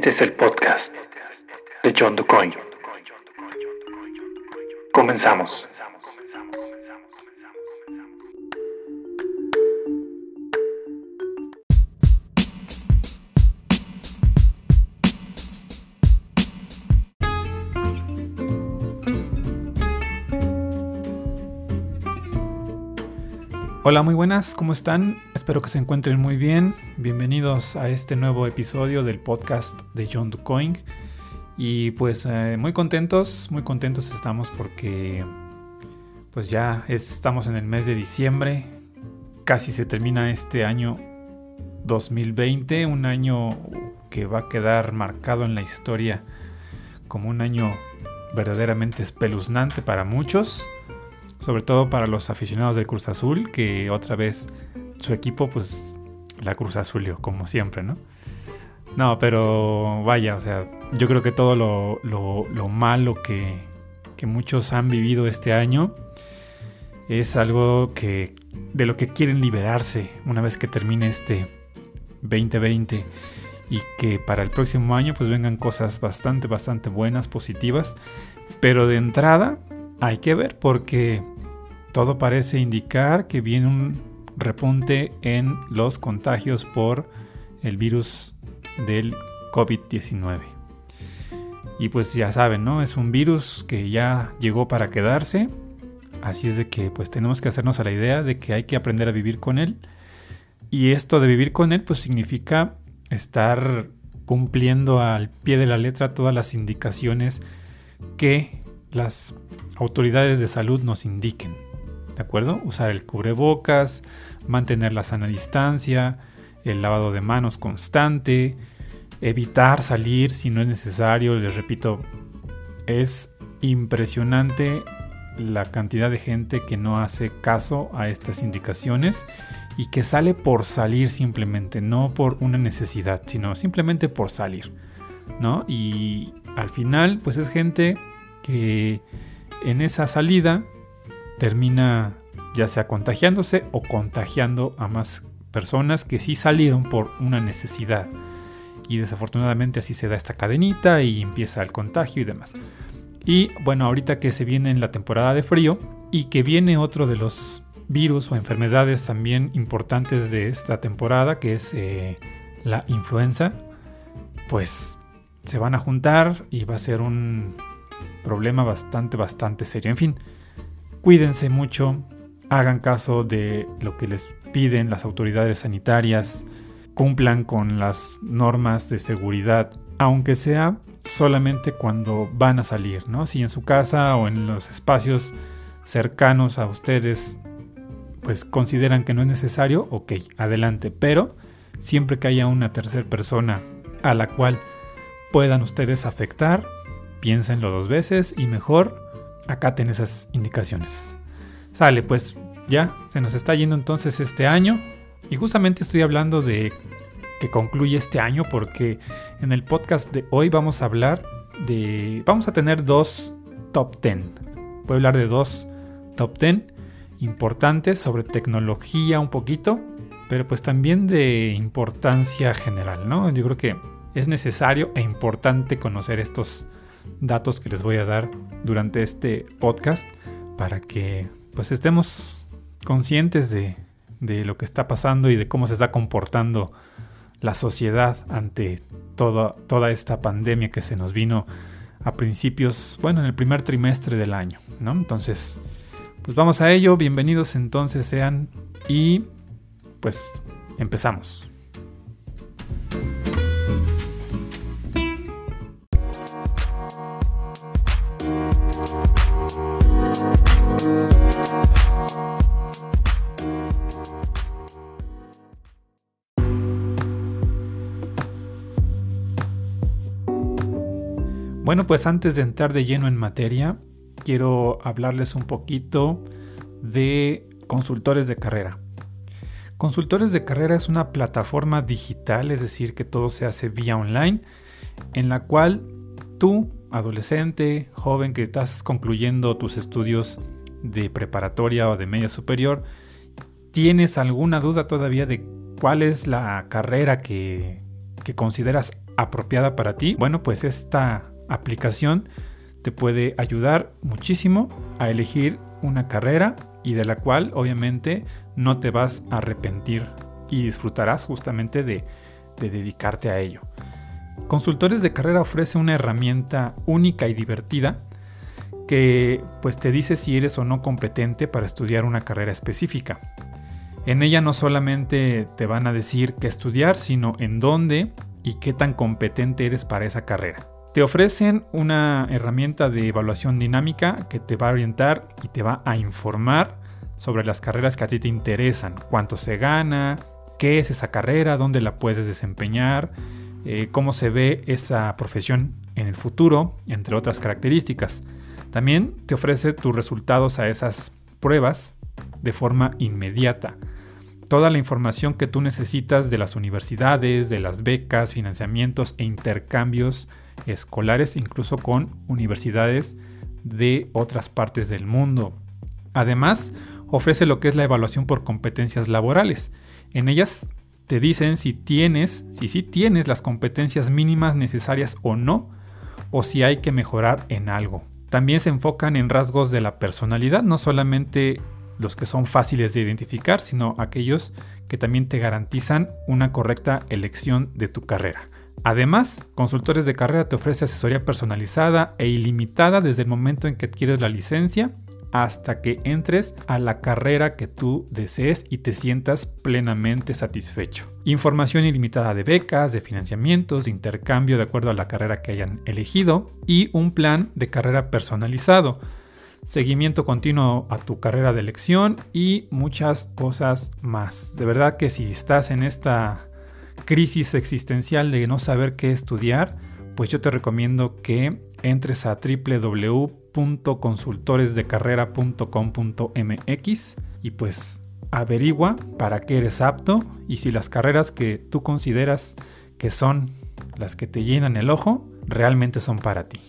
Este es el podcast de John DuCoin. Comenzamos. Hola, muy buenas, ¿cómo están? Espero que se encuentren muy bien. Bienvenidos a este nuevo episodio del podcast de John DuCoin. Y pues eh, muy contentos, muy contentos estamos porque pues ya estamos en el mes de diciembre. Casi se termina este año 2020, un año que va a quedar marcado en la historia como un año verdaderamente espeluznante para muchos sobre todo para los aficionados del Cruz Azul, que otra vez su equipo, pues la Cruz Azulio, como siempre, ¿no? No, pero vaya, o sea, yo creo que todo lo, malo que, que, muchos han vivido este año es algo que de lo que quieren liberarse una vez que termine este 2020 y que para el próximo año pues vengan cosas bastante, bastante buenas, positivas, pero de entrada hay que ver porque todo parece indicar que viene un repunte en los contagios por el virus del COVID-19. Y pues ya saben, ¿no? Es un virus que ya llegó para quedarse. Así es de que pues tenemos que hacernos a la idea de que hay que aprender a vivir con él. Y esto de vivir con él pues significa estar cumpliendo al pie de la letra todas las indicaciones que las autoridades de salud nos indiquen. ¿De acuerdo? Usar el cubrebocas, mantener la sana distancia, el lavado de manos constante, evitar salir si no es necesario. Les repito, es impresionante la cantidad de gente que no hace caso a estas indicaciones y que sale por salir simplemente, no por una necesidad, sino simplemente por salir, ¿no? Y al final, pues es gente que en esa salida termina ya sea contagiándose o contagiando a más personas que sí salieron por una necesidad. Y desafortunadamente así se da esta cadenita y empieza el contagio y demás. Y bueno, ahorita que se viene en la temporada de frío y que viene otro de los virus o enfermedades también importantes de esta temporada, que es eh, la influenza, pues se van a juntar y va a ser un problema bastante, bastante serio. En fin, Cuídense mucho, hagan caso de lo que les piden las autoridades sanitarias, cumplan con las normas de seguridad, aunque sea solamente cuando van a salir, ¿no? Si en su casa o en los espacios cercanos a ustedes pues consideran que no es necesario, ok, adelante, pero siempre que haya una tercera persona a la cual puedan ustedes afectar, piénsenlo dos veces y mejor acaten esas indicaciones. Sale, pues ya se nos está yendo entonces este año. Y justamente estoy hablando de que concluye este año porque en el podcast de hoy vamos a hablar de... Vamos a tener dos top 10. Voy a hablar de dos top 10 importantes sobre tecnología un poquito, pero pues también de importancia general, ¿no? Yo creo que es necesario e importante conocer estos datos que les voy a dar durante este podcast para que pues estemos conscientes de, lo que está pasando y de cómo se está comportando la sociedad ante toda esta pandemia que se nos vino a principios, bueno, en el primer trimestre del año, ¿no? Entonces, pues vamos a ello, bienvenidos entonces sean y pues empezamos. Bueno, pues antes de entrar de lleno en materia, quiero hablarles un poquito de consultores de carrera. Consultores de carrera es una plataforma digital, es decir, que todo se hace vía online, en la cual tú, adolescente, joven que estás concluyendo tus estudios de preparatoria o de media superior, tienes alguna duda todavía de cuál es la carrera que, que consideras apropiada para ti, bueno, pues esta aplicación te puede ayudar muchísimo a elegir una carrera y de la cual obviamente no te vas a arrepentir y disfrutarás justamente de, de dedicarte a ello. Consultores de carrera ofrece una herramienta única y divertida que pues te dice si eres o no competente para estudiar una carrera específica. En ella no solamente te van a decir qué estudiar, sino en dónde y qué tan competente eres para esa carrera. Te ofrecen una herramienta de evaluación dinámica que te va a orientar y te va a informar sobre las carreras que a ti te interesan, cuánto se gana, qué es esa carrera, dónde la puedes desempeñar, eh, cómo se ve esa profesión en el futuro, entre otras características. También te ofrece tus resultados a esas pruebas de forma inmediata. Toda la información que tú necesitas de las universidades, de las becas, financiamientos e intercambios escolares, incluso con universidades de otras partes del mundo. Además, ofrece lo que es la evaluación por competencias laborales. En ellas te dicen si tienes, si sí tienes las competencias mínimas necesarias o no, o si hay que mejorar en algo. También se enfocan en rasgos de la personalidad, no solamente los que son fáciles de identificar, sino aquellos que también te garantizan una correcta elección de tu carrera. Además, Consultores de Carrera te ofrece asesoría personalizada e ilimitada desde el momento en que adquieres la licencia hasta que entres a la carrera que tú desees y te sientas plenamente satisfecho. Información ilimitada de becas, de financiamientos, de intercambio de acuerdo a la carrera que hayan elegido y un plan de carrera personalizado. Seguimiento continuo a tu carrera de elección y muchas cosas más. De verdad que si estás en esta crisis existencial de no saber qué estudiar, pues yo te recomiendo que entres a www.consultoresdecarrera.com.mx y pues averigua para qué eres apto y si las carreras que tú consideras que son las que te llenan el ojo realmente son para ti.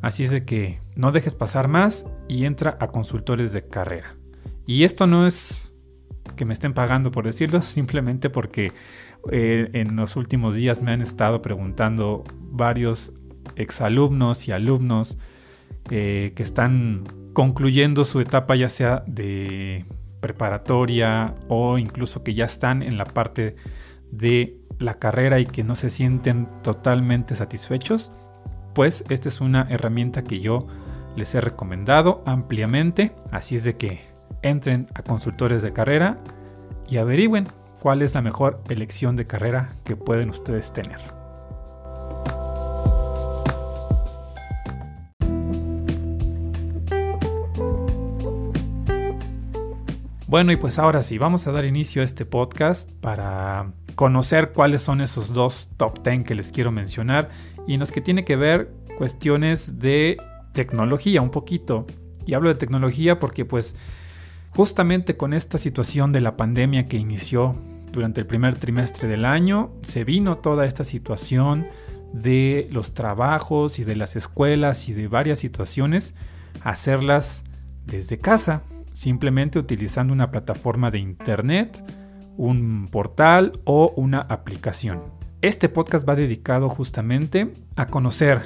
Así es de que no dejes pasar más y entra a consultores de carrera. Y esto no es que me estén pagando por decirlo, simplemente porque eh, en los últimos días me han estado preguntando varios exalumnos y alumnos eh, que están concluyendo su etapa ya sea de preparatoria o incluso que ya están en la parte de la carrera y que no se sienten totalmente satisfechos, pues esta es una herramienta que yo les he recomendado ampliamente, así es de que entren a consultores de carrera y averigüen cuál es la mejor elección de carrera que pueden ustedes tener. Bueno, y pues ahora sí, vamos a dar inicio a este podcast para conocer cuáles son esos dos top 10 que les quiero mencionar y los que tiene que ver cuestiones de tecnología un poquito. Y hablo de tecnología porque pues justamente con esta situación de la pandemia que inició durante el primer trimestre del año, se vino toda esta situación de los trabajos y de las escuelas y de varias situaciones, hacerlas desde casa simplemente utilizando una plataforma de internet, un portal o una aplicación. Este podcast va dedicado justamente a conocer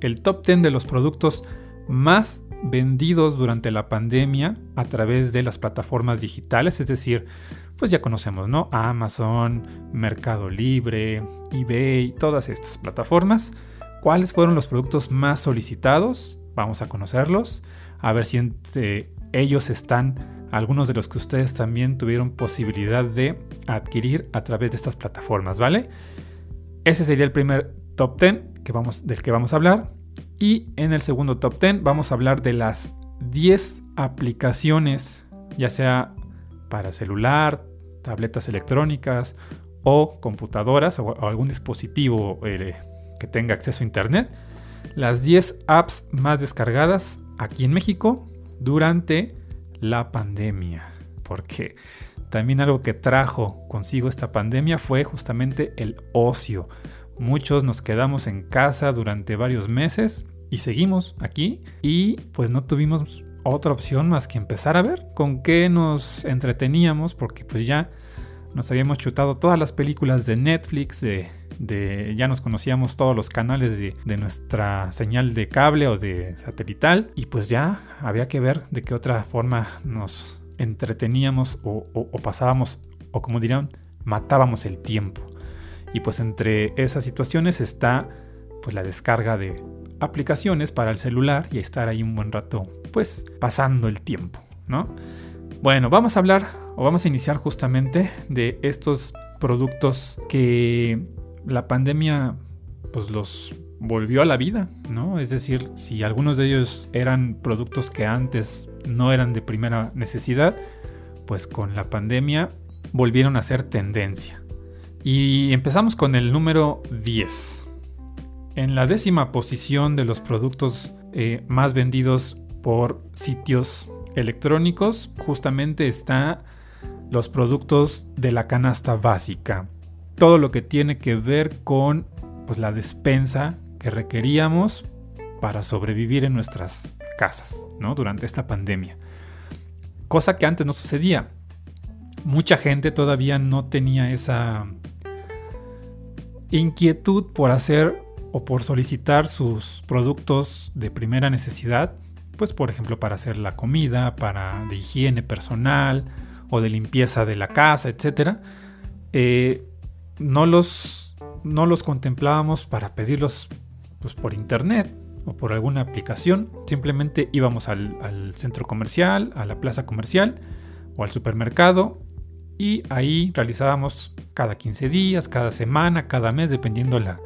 el top 10 de los productos más vendidos durante la pandemia a través de las plataformas digitales, es decir, pues ya conocemos, ¿no? Amazon, Mercado Libre, eBay, todas estas plataformas. ¿Cuáles fueron los productos más solicitados? Vamos a conocerlos, a ver si entre ellos están algunos de los que ustedes también tuvieron posibilidad de adquirir a través de estas plataformas, ¿vale? Ese sería el primer top 10 que vamos, del que vamos a hablar. Y en el segundo top 10 vamos a hablar de las 10 aplicaciones, ya sea para celular, tabletas electrónicas o computadoras o, algún dispositivo eh, que tenga acceso a Internet. Las 10 apps más descargadas aquí en México durante la pandemia. Porque también algo que trajo consigo esta pandemia fue justamente el ocio. Muchos nos quedamos en casa durante varios meses y seguimos aquí y pues no tuvimos otra opción más que empezar a ver con qué nos entreteníamos porque pues ya nos habíamos chutado todas las películas de Netflix, de, ya nos conocíamos todos los canales de, nuestra señal de cable o de satelital y pues ya había que ver de qué otra forma nos entreteníamos o, o pasábamos o como dirán, matábamos el tiempo. Y pues entre esas situaciones está pues la descarga de aplicaciones para el celular y estar ahí un buen rato pues pasando el tiempo, ¿no? Bueno, vamos a hablar o vamos a iniciar justamente de estos productos que la pandemia pues los volvió a la vida, ¿no? Es decir, si algunos de ellos eran productos que antes no eran de primera necesidad, pues con la pandemia volvieron a ser tendencia. Y empezamos con el número 10. En la décima posición de los productos eh, más vendidos por sitios electrónicos, justamente está los productos de la canasta básica. Todo lo que tiene que ver con pues, la despensa que requeríamos para sobrevivir en nuestras casas ¿no? durante esta pandemia. Cosa que antes no sucedía. Mucha gente todavía no tenía esa inquietud por hacer o por solicitar sus productos de primera necesidad, pues por ejemplo para hacer la comida, para de higiene personal o de limpieza de la casa, etc. Eh, no, los, no los contemplábamos para pedirlos pues, por internet o por alguna aplicación. Simplemente íbamos al, al centro comercial, a la plaza comercial o al supermercado y ahí realizábamos cada 15 días, cada semana, cada mes, dependiendo la,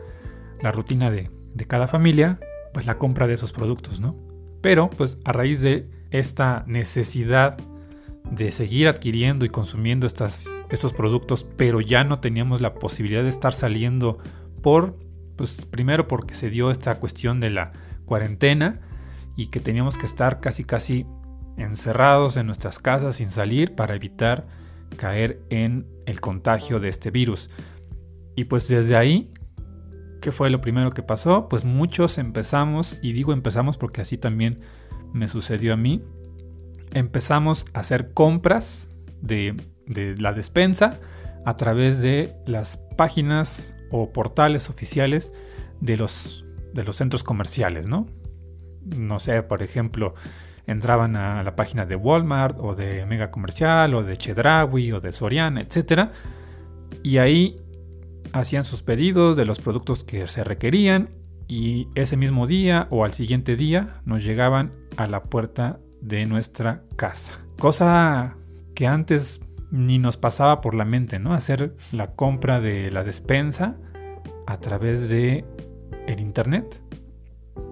la rutina de, de, cada familia, pues la compra de esos productos, ¿no? Pero pues a raíz de esta necesidad de seguir adquiriendo y consumiendo estas, estos productos, pero ya no teníamos la posibilidad de estar saliendo por, pues primero porque se dio esta cuestión de la cuarentena y que teníamos que estar casi casi encerrados en nuestras casas sin salir para evitar caer en el contagio de este virus. Y pues desde ahí, ¿qué fue lo primero que pasó? Pues muchos empezamos, y digo empezamos porque así también me sucedió a mí, empezamos a hacer compras de, la despensa a través de las páginas o portales oficiales de los, de los centros comerciales, ¿no? No sé, por ejemplo, entraban a la página de Walmart o de Mega Comercial o de Chedraui o de Soriana, etc. Y ahí hacían sus pedidos de los productos que se requerían y ese mismo día o al siguiente día nos llegaban a la puerta de nuestra casa. Cosa que antes ni nos pasaba por la mente, ¿no? Hacer la compra de la despensa a través de el internet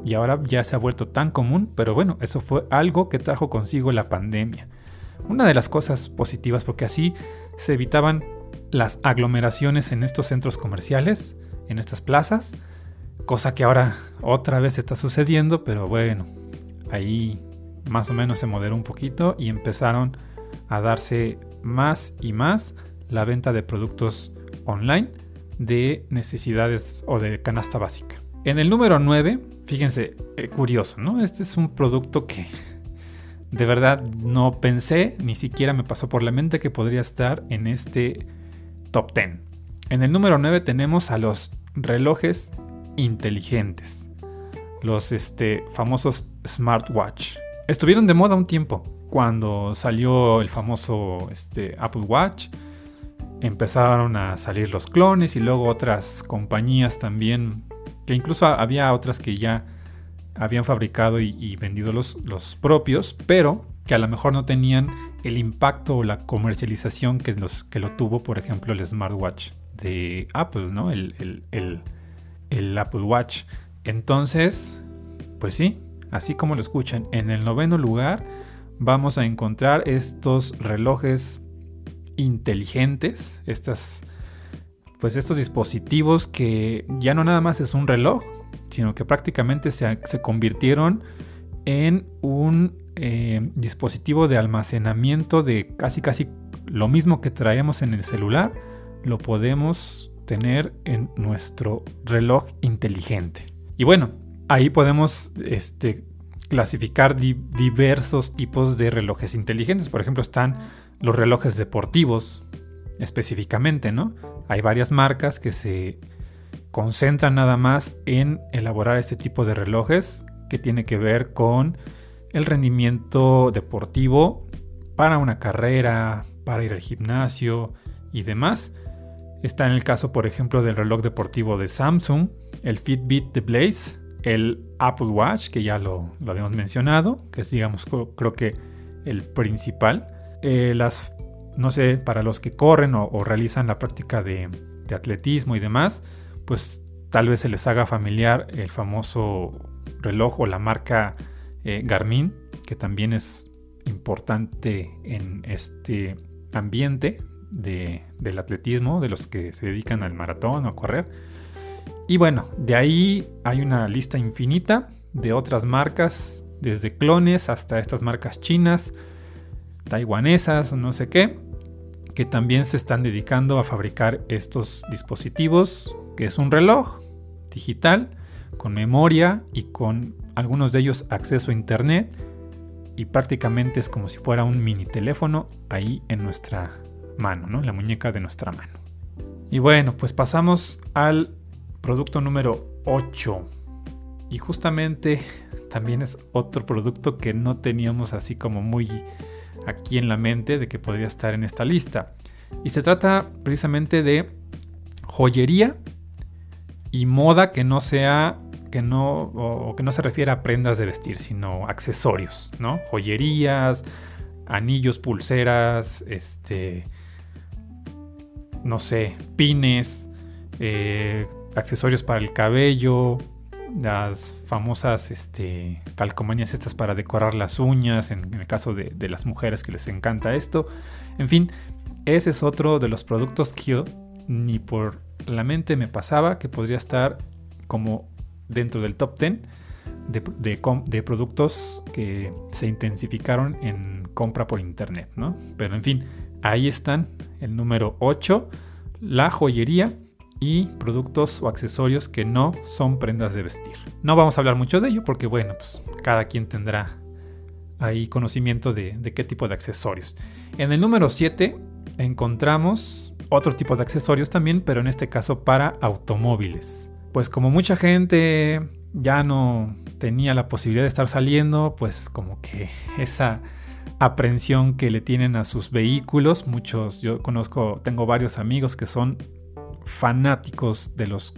y ahora ya se ha vuelto tan común, pero bueno, eso fue algo que trajo consigo la pandemia. Una de las cosas positivas porque así se evitaban las aglomeraciones en estos centros comerciales, en estas plazas, cosa que ahora otra vez está sucediendo, pero bueno, ahí más o menos se moderó un poquito y empezaron a darse más y más la venta de productos online de necesidades o de canasta básica. En el número 9 Fíjense, eh, curioso, ¿no? Este es un producto que de verdad no pensé, ni siquiera me pasó por la mente que podría estar en este top 10. En el número 9 tenemos a los relojes inteligentes, los este, famosos smartwatch. Estuvieron de moda un tiempo, cuando salió el famoso este, Apple Watch, empezaron a salir los clones y luego otras compañías también que incluso había otras que ya habían fabricado y, vendido los, los, propios, pero que a lo mejor no tenían el impacto o la comercialización que, los, que lo tuvo, por ejemplo, el smartwatch de Apple, ¿no? El, el Apple Watch. Entonces, pues sí, así como lo escuchan, en el noveno lugar vamos a encontrar estos relojes inteligentes, estas pues estos dispositivos que ya no nada más es un reloj, sino que prácticamente se, convirtieron en un eh, dispositivo de almacenamiento de casi casi lo mismo que traemos en el celular, lo podemos tener en nuestro reloj inteligente. Y bueno, ahí podemos este, clasificar diversos tipos de relojes inteligentes. Por ejemplo, están los relojes deportivos, específicamente, ¿no? Hay varias marcas que se concentran nada más en elaborar este tipo de relojes que tiene que ver con el rendimiento deportivo para una carrera, para ir al gimnasio y demás. Está en el caso, por ejemplo, del reloj deportivo de Samsung, el Fitbit de Blaze, el Apple Watch, que ya lo, habíamos mencionado, que es, digamos, creo que el principal. Eh, las, no sé, para los que corren o, realizan la práctica de, atletismo y demás, pues tal vez se les haga familiar el famoso reloj o la marca eh, Garmin, que también es importante en este ambiente del atletismo, de los que se dedican al maratón o a correr. Y bueno, de ahí hay una lista infinita de otras marcas, desde clones hasta estas marcas chinas, taiwanesas, no sé qué, que también se están dedicando a fabricar estos dispositivos, que es un reloj digital con memoria y con algunos de ellos acceso a internet y prácticamente es como si fuera un mini teléfono ahí en nuestra mano, ¿no? La muñeca de nuestra mano. Y bueno, pues pasamos al producto número 8. Y justamente también es otro producto que no teníamos así como muy aquí en la mente de que podría estar en esta lista. Y se trata precisamente de joyería y moda que no sea que no, o que no se refiere a prendas de vestir, sino accesorios, ¿no? Joyerías, anillos, pulseras, este, no sé, pines, eh, accesorios para el cabello, las famosas este, calcomanías estas para decorar las uñas, en, el caso de, de, las mujeres que les encanta esto. En fin, ese es otro de los productos que yo ni por la mente me pasaba que podría estar como dentro del top 10 de, productos que se intensificaron en compra por internet, ¿no? Pero en fin, ahí están, el número 8, la joyería y productos o accesorios que no son prendas de vestir. No vamos a hablar mucho de ello porque, bueno, pues cada quien tendrá ahí conocimiento de, de qué tipo de accesorios. En el número 7 encontramos otro tipo de accesorios también, pero en este caso para automóviles pues como mucha gente ya no tenía la posibilidad de estar saliendo, pues como que esa aprensión que le tienen a sus vehículos, muchos, yo conozco, tengo varios amigos que son fanáticos de los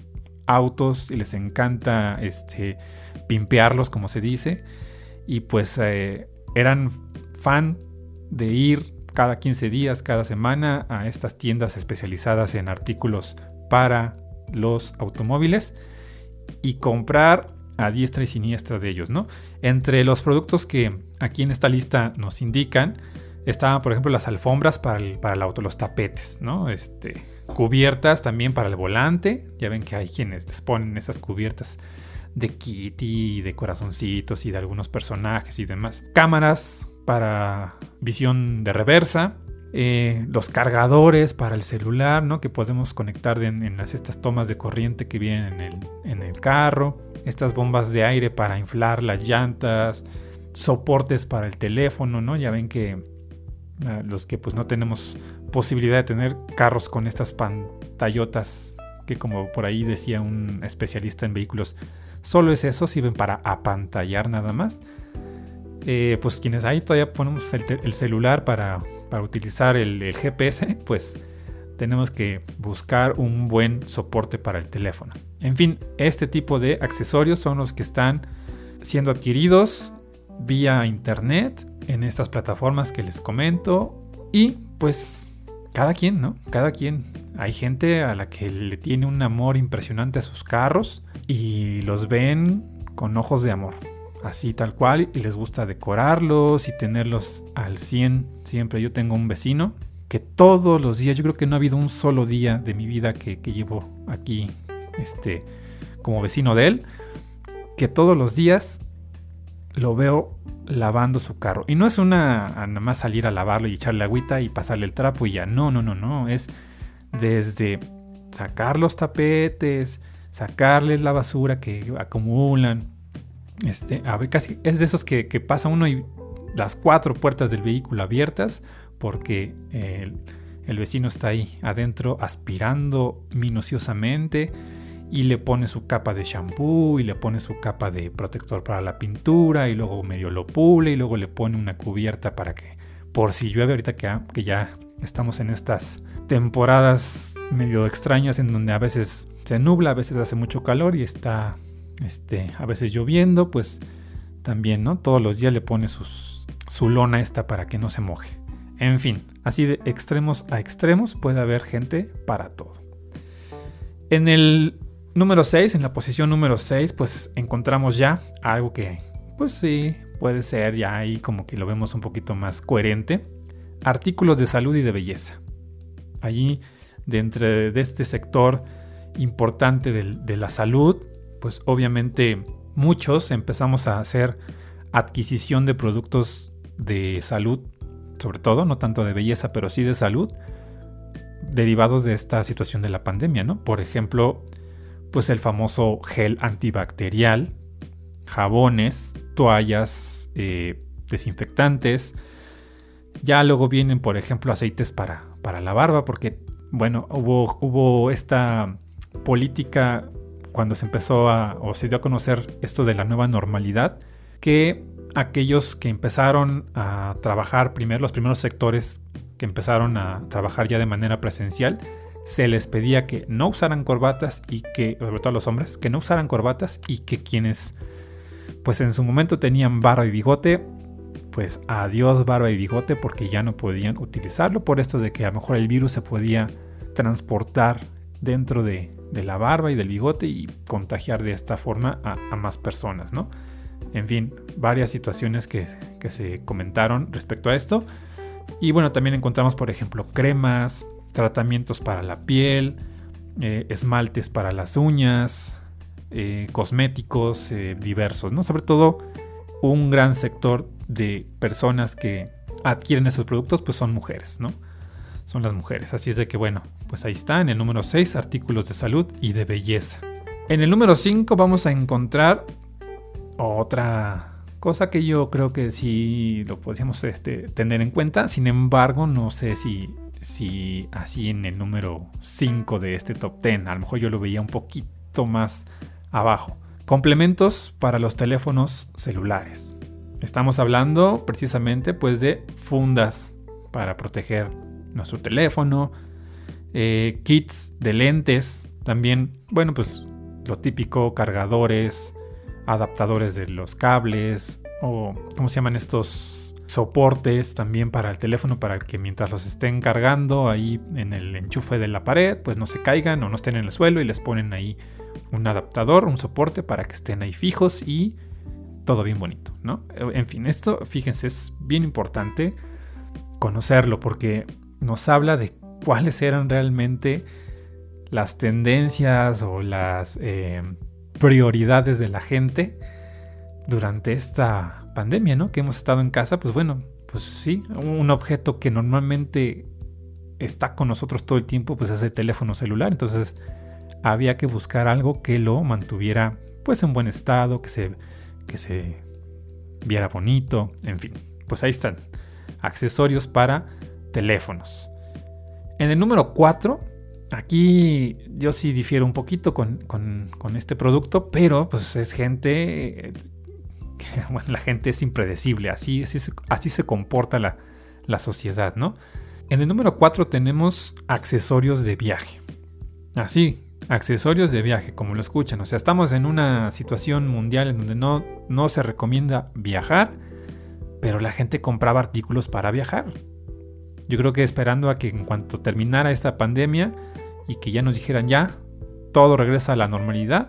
autos y les encanta este pimpearlos como se dice y pues eh, eran fan de ir cada 15 días, cada semana a estas tiendas especializadas en artículos para los automóviles y comprar a diestra y siniestra de ellos, ¿no? Entre los productos que aquí en esta lista nos indican estaban, por ejemplo, las alfombras para el, para el auto, los tapetes, ¿no? Este, cubiertas también para el volante. Ya ven que hay quienes les ponen esas cubiertas de Kitty, de corazoncitos y de algunos personajes y demás. Cámaras para visión de reversa, eh, los cargadores para el celular, ¿no? Que podemos conectar en, las, estas tomas de corriente que vienen en el, carro, estas bombas de aire para inflar las llantas, soportes para el teléfono, ¿no? Ya ven que ah, los que pues no tenemos posibilidad de tener carros con estas pantallotas que como por ahí decía un especialista en vehículos, solo es eso, sirven para apantallar nada más. Eh, pues quienes ahí todavía ponemos el, celular para, utilizar el, GPS, pues tenemos que buscar un buen soporte para el teléfono. En fin, este tipo de accesorios son los que están siendo adquiridos vía internet en estas plataformas que les comento y pues cada quien, ¿no? Cada quien. Hay gente a la que le tiene un amor impresionante a sus carros y los ven con ojos de amor así tal cual y les gusta decorarlos y tenerlos al 100 siempre. Yo tengo un vecino que todos los días, yo creo que no ha habido un solo día de mi vida que, llevo aquí este, como vecino de él, que todos los días lo veo lavando su carro. Y no es una nada más salir a lavarlo y echarle agüita y pasarle el trapo y ya. No, no, no, no. Es desde sacar los tapetes, sacarles la basura que acumulan, este, a casi es de esos que, pasa uno y las cuatro puertas del vehículo abiertas porque el vecino está ahí adentro aspirando minuciosamente y le pone su capa de shampoo y le pone su capa de protector para la pintura y luego medio lo pule y luego le pone una cubierta para que por si llueve ahorita que, que ya estamos en estas temporadas medio extrañas en donde a veces se nubla, a veces hace mucho calor y está este, a veces lloviendo, pues también, ¿no? Todos los días le pone su lona esta para que no se moje. En fin, así de extremos a extremos puede haber gente para todo. En el número 6, en la posición número 6, pues encontramos ya algo que, pues sí, puede ser ya ahí como que lo vemos un poquito más coherente. Artículos de salud y de belleza. Allí, dentro de este sector importante de, de la salud, pues obviamente muchos empezamos a hacer adquisición de productos de salud sobre todo, no tanto de belleza, pero sí de salud, derivados de esta situación de la pandemia, ¿no? Por ejemplo, pues el famoso gel antibacterial, jabones, toallas eh, desinfectantes. Ya luego vienen, por ejemplo, aceites para, para la barba, porque, bueno, hubo, hubo esta política cuando se empezó a, o se dio a conocer esto de la nueva normalidad, que aquellos que empezaron a trabajar primero, los primeros sectores que empezaron a trabajar ya de manera presencial, se les pedía que no usaran corbatas y que, sobre todo a los hombres, que no usaran corbatas y que quienes, pues en su momento tenían barba y bigote, pues adiós barba y bigote porque ya no podían utilizarlo por esto de que a lo mejor el virus se podía transportar dentro de, la barba y del bigote y contagiar de esta forma a, a más personas, ¿no? En fin, varias situaciones que, se comentaron respecto a esto. Y bueno, también encontramos, por ejemplo, cremas, tratamientos para la piel, eh, esmaltes para las uñas, eh, cosméticos eh, diversos, ¿no? Sobre todo un gran sector de personas que adquieren esos productos, pues son mujeres, ¿no? Son las mujeres. Así es de que, bueno, pues ahí está, en el número 6, artículos de salud y de belleza. En el número 5 vamos a encontrar otra cosa que yo creo que sí lo podríamos este, tener en cuenta, sin embargo, no sé si, si así en el número 5 de este top 10, a lo mejor yo lo veía un poquito más abajo. Complementos para los teléfonos celulares. Estamos hablando precisamente pues de fundas para proteger nuestro teléfono, eh, kits de lentes, también, bueno, pues lo típico, cargadores, adaptadores de los cables o cómo se llaman estos soportes también para el teléfono para que mientras los estén cargando ahí en el enchufe de la pared pues no se caigan o no estén en el suelo y les ponen ahí un adaptador, un soporte para que estén ahí fijos y todo bien bonito, ¿no? En fin, esto fíjense es bien importante conocerlo porque nos habla de cuáles eran realmente las tendencias o las eh, prioridades de la gente durante esta pandemia, ¿no? Que hemos estado en casa, pues bueno, pues sí, un objeto que normalmente está con nosotros todo el tiempo, pues es el teléfono celular. Entonces había que buscar algo que lo mantuviera pues en buen estado, que se, que se viera bonito, en fin. Pues ahí están, accesorios para teléfonos. En el número 4 Aquí yo sí difiero un poquito con, este producto, pero pues es gente, bueno, la gente es impredecible, así, así, se, comporta la, la, sociedad, ¿no? En el número 4 tenemos accesorios de viaje. Así, accesorios de viaje, como lo escuchan. O sea, estamos en una situación mundial en donde no, no se recomienda viajar, pero la gente compraba artículos para viajar. Yo creo que esperando a que en cuanto terminara esta pandemia, y que ya nos dijeran ya, todo regresa a la normalidad,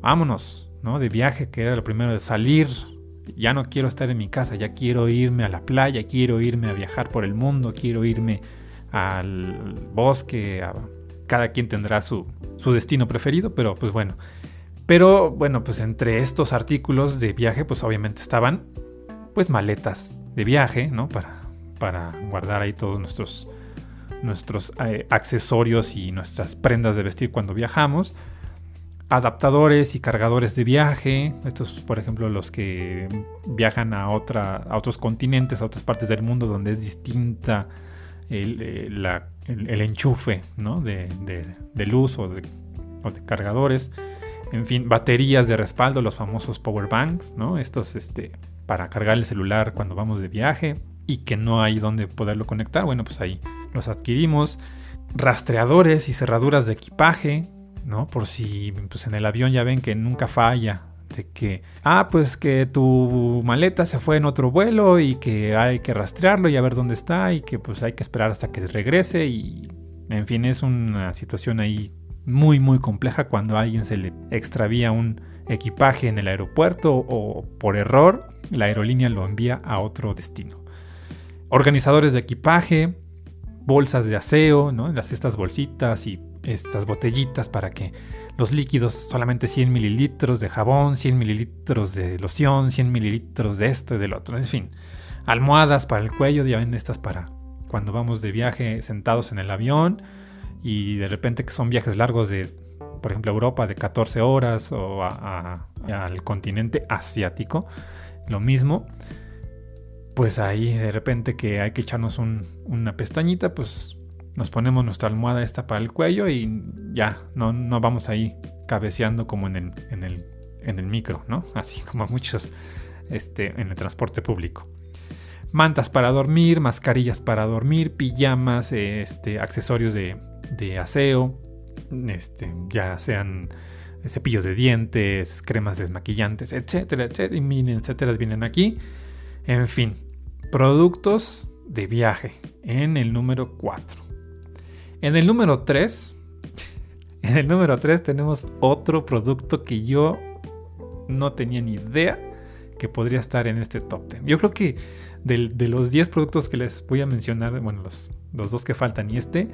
vámonos, ¿no? De viaje, que era lo primero de salir, ya no quiero estar en mi casa, ya quiero irme a la playa, quiero irme a viajar por el mundo, quiero irme al bosque, cada quien tendrá su, su destino preferido, pero pues bueno. Pero bueno, pues entre estos artículos de viaje, pues obviamente estaban pues maletas de viaje, ¿no? Para, para guardar ahí todos nuestros nuestros eh, accesorios y nuestras prendas de vestir cuando viajamos. Adaptadores y cargadores de viaje. Estos, por ejemplo, los que viajan a, otra, a otros continentes, a otras partes del mundo donde es distinta el, eh, enchufe ¿no? de, de, luz o de, o de, cargadores. En fin, baterías de respaldo, los famosos power banks, ¿no? Estos este, para cargar el celular cuando vamos de viaje y que no hay donde poderlo conectar. Bueno, pues ahí los adquirimos. Rastreadores y cerraduras de equipaje, ¿no? Por si pues en el avión ya ven que nunca falla. De que, ah, pues que tu maleta se fue en otro vuelo y que hay que rastrearlo y a ver dónde está y que pues hay que esperar hasta que regrese y en fin, es una situación ahí muy muy compleja cuando a alguien se le extravía un equipaje en el aeropuerto o por error la aerolínea lo envía a otro destino. Organizadores de equipaje, bolsas de aseo, ¿no? Las, estas bolsitas y estas botellitas para que los líquidos, solamente 100 mililitros de jabón, 100 mililitros de loción, 100 mililitros de esto y del otro, en fin. Almohadas para el cuello, ya ven estas para cuando vamos de viaje sentados en el avión y de repente que son viajes largos de, por ejemplo, Europa de 14 horas o al continente asiático, lo mismo pues ahí de repente que hay que echarnos una pestañita, pues nos ponemos nuestra almohada esta para el cuello y ya, no, no vamos ahí cabeceando como en el, en el, en el micro, ¿no? Así como muchos este, en el transporte público. Mantas para dormir, mascarillas para dormir, pijamas, este, accesorios de, de aseo, este, ya sean cepillos de dientes, cremas desmaquillantes, etcétera, etcétera, etcétera, vienen aquí. En fin, productos de viaje en el número 4. En el número 3, en el número 3 tenemos otro producto que yo no tenía ni idea que podría estar en este top 10. Yo creo que de, los 10 productos que les voy a mencionar, bueno, los, dos que faltan y este,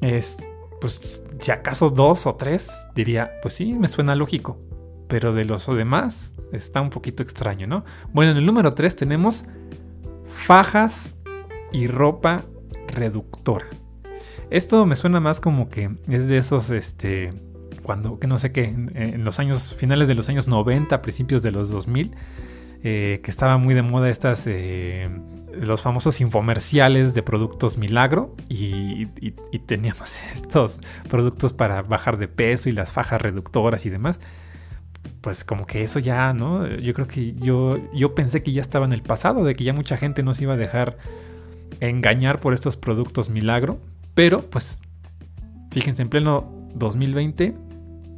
es, pues si acaso dos o tres, diría, pues sí, me suena lógico pero de los demás está un poquito extraño, ¿no? Bueno, en el número 3 tenemos fajas y ropa reductora. Esto me suena más como que es de esos, este, cuando, que no sé qué, en, los años, finales de los años 90, principios de los 2000, eh, que estaba muy de moda estas, eh, los famosos infomerciales de productos milagro y, y teníamos estos productos para bajar de peso y las fajas reductoras y demás pues como que eso ya, ¿no? Yo creo que yo, yo pensé que ya estaba en el pasado, de que ya mucha gente no se iba a dejar engañar por estos productos milagro, pero pues fíjense, en pleno 2020,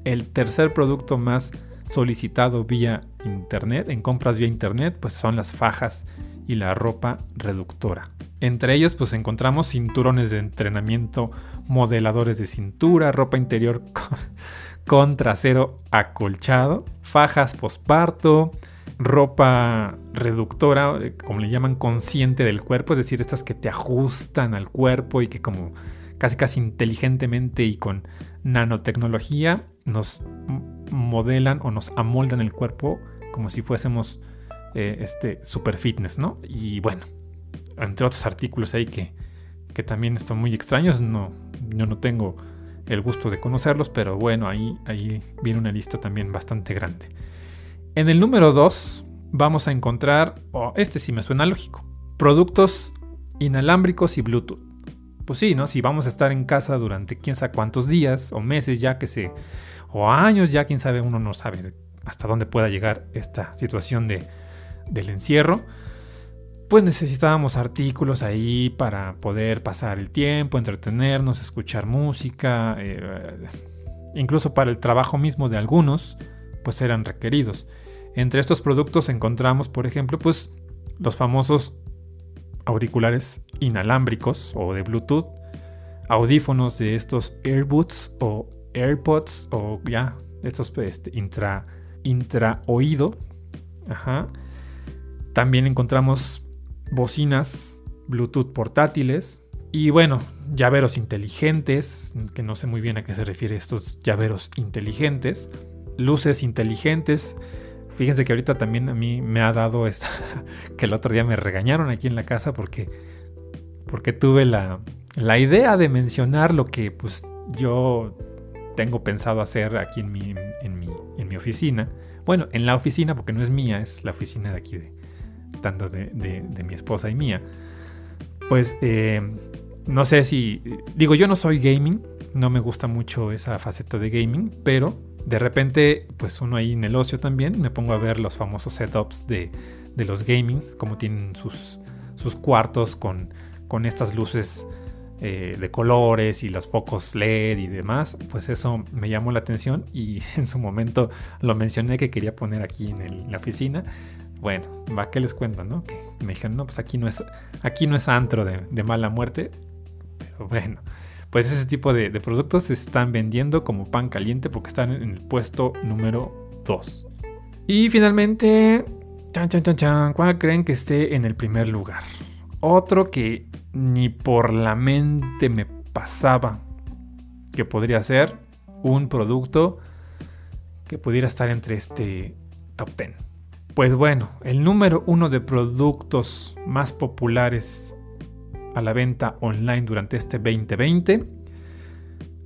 el tercer producto más solicitado vía internet, en compras vía internet, pues son las fajas y la ropa reductora. Entre ellos pues encontramos cinturones de entrenamiento, modeladores de cintura, ropa interior con trasero acolchado, fajas posparto, ropa reductora, eh, como le llaman, consciente del cuerpo, es decir, estas que te ajustan al cuerpo y que como casi casi inteligentemente y con nanotecnología nos modelan o nos amoldan el cuerpo como si fuésemos eh, este super fitness, ¿no? Y bueno, entre otros artículos ahí que, que también están muy extraños, no, yo no tengo el gusto de conocerlos, pero bueno, ahí, ahí viene una lista también bastante grande. En el número 2 vamos a encontrar, oh, este sí me suena lógico, productos inalámbricos y Bluetooth. Pues sí, ¿no? Si vamos a estar en casa durante quién sabe cuántos días o meses ya que se, o años ya, quién sabe, uno no sabe hasta dónde pueda llegar esta situación de, del encierro pues necesitábamos artículos ahí para poder pasar el tiempo, entretenernos, escuchar música, eh, incluso para el trabajo mismo de algunos, pues eran requeridos. Entre estos productos encontramos, por ejemplo, pues los famosos auriculares inalámbricos o de Bluetooth, audífonos de estos AirBuds o AirPods o ya estos este, intra, intra oído. Ajá. También encontramos bocinas Bluetooth portátiles y bueno, llaveros inteligentes, que no sé muy bien a qué se refiere estos llaveros inteligentes, luces inteligentes. Fíjense que ahorita también a mí me ha dado esta, que el otro día me regañaron aquí en la casa porque, porque tuve la, la idea de mencionar lo que pues yo tengo pensado hacer aquí en mi, en mi, en mi oficina. Bueno, en la oficina, porque no es mía, es la oficina de aquí de, tanto de, mi esposa y mía. pues eh, no sé si, digo, yo no soy gaming, no me gusta mucho esa faceta de gaming, pero de repente, pues uno ahí en el ocio también, me pongo a ver los famosos setups de, de los gamings, como tienen sus, sus cuartos con, con estas luces eh, de colores y los focos LED y demás, pues eso me llamó la atención y en su momento lo mencioné que quería poner aquí en, la oficina. Bueno, va que les cuento, ¿no? Que me dijeron, no, pues aquí no es, aquí no es antro de, mala muerte. Pero bueno, pues ese tipo de, productos se están vendiendo como pan caliente porque están en el puesto número 2. Y finalmente, chan, chan, chan, chan, ¿cuál creen que esté en el primer lugar? Otro que ni por la mente me pasaba que podría ser un producto que pudiera estar entre este top 10. Pues bueno, el número uno de productos más populares a la venta online durante este 2020,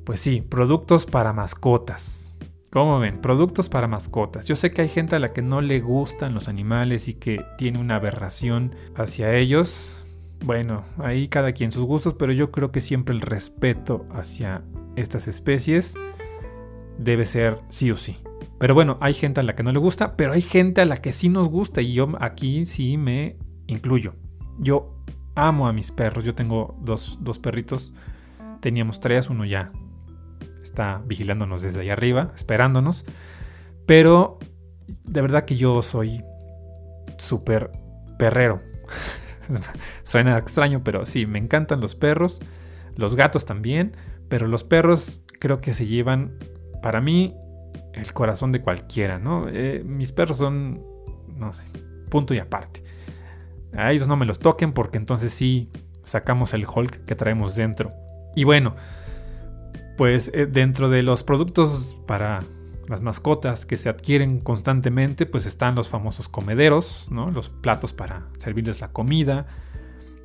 pues sí, productos para mascotas. ¿Cómo ven? Productos para mascotas. Yo sé que hay gente a la que no le gustan los animales y que tiene una aberración hacia ellos. Bueno, ahí cada quien sus gustos, pero yo creo que siempre el respeto hacia estas especies debe ser sí o sí. Pero bueno, hay gente a la que no le gusta, pero hay gente a la que sí nos gusta y yo aquí sí me incluyo. Yo amo a mis perros, yo tengo dos, dos perritos, teníamos tres, uno ya está vigilándonos desde ahí arriba, esperándonos, pero de verdad que yo soy súper perrero. Suena extraño, pero sí, me encantan los perros, los gatos también, pero los perros creo que se llevan, para mí, el corazón de cualquiera, ¿no? Eh, mis perros son, no sé, punto y aparte. A ellos no me los toquen porque entonces sí sacamos el Hulk que traemos dentro. Y bueno, pues eh, dentro de los productos para las mascotas que se adquieren constantemente, pues están los famosos comederos, ¿no? Los platos para servirles la comida,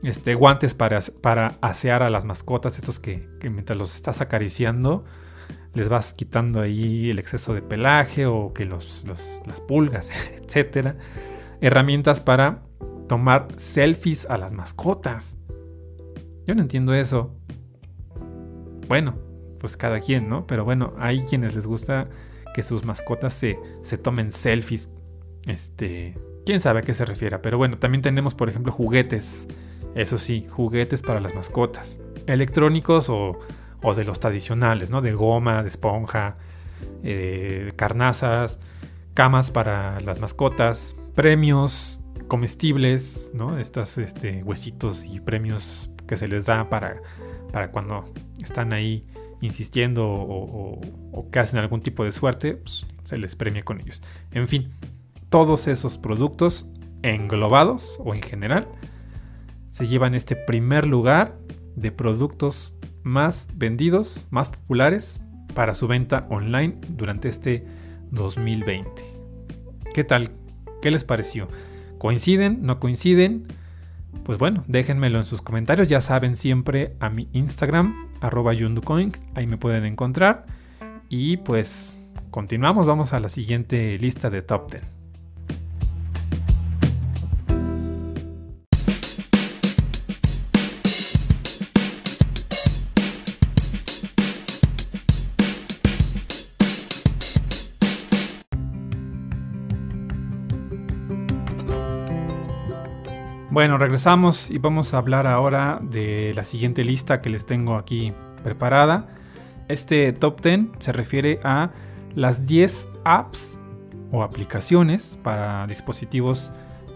este, guantes para, para asear a las mascotas, estos que, mientras los estás acariciando, les vas quitando ahí el exceso de pelaje o que los, las pulgas, etcétera. Herramientas para tomar selfies a las mascotas. Yo no entiendo eso. Bueno, pues cada quien, ¿no? Pero bueno, hay quienes les gusta que sus mascotas se, se tomen selfies. Este, quién sabe a qué se refiere, pero bueno, también tenemos, por ejemplo, juguetes. Eso sí, juguetes para las mascotas. Electrónicos o, o de los tradicionales, ¿no? De goma, de esponja, eh, carnazas, camas para las mascotas, premios comestibles, ¿no? Estas este, huesitos y premios que se les da para, para cuando están ahí insistiendo o, que hacen algún tipo de suerte, pues, se les premia con ellos. En fin, todos esos productos englobados o en general se llevan este primer lugar de productos más vendidos, más populares para su venta online durante este 2020. ¿Qué tal? ¿Qué les pareció? ¿Coinciden? ¿No coinciden? Pues bueno, déjenmelo en sus comentarios. Ya saben siempre a mi Instagram, arroba yunducoin. Ahí me pueden encontrar. Y pues continuamos. Vamos a la siguiente lista de top 10. Bueno, regresamos y vamos a hablar ahora de la siguiente lista que les tengo aquí preparada. Este top 10 se refiere a las 10 apps o aplicaciones para dispositivos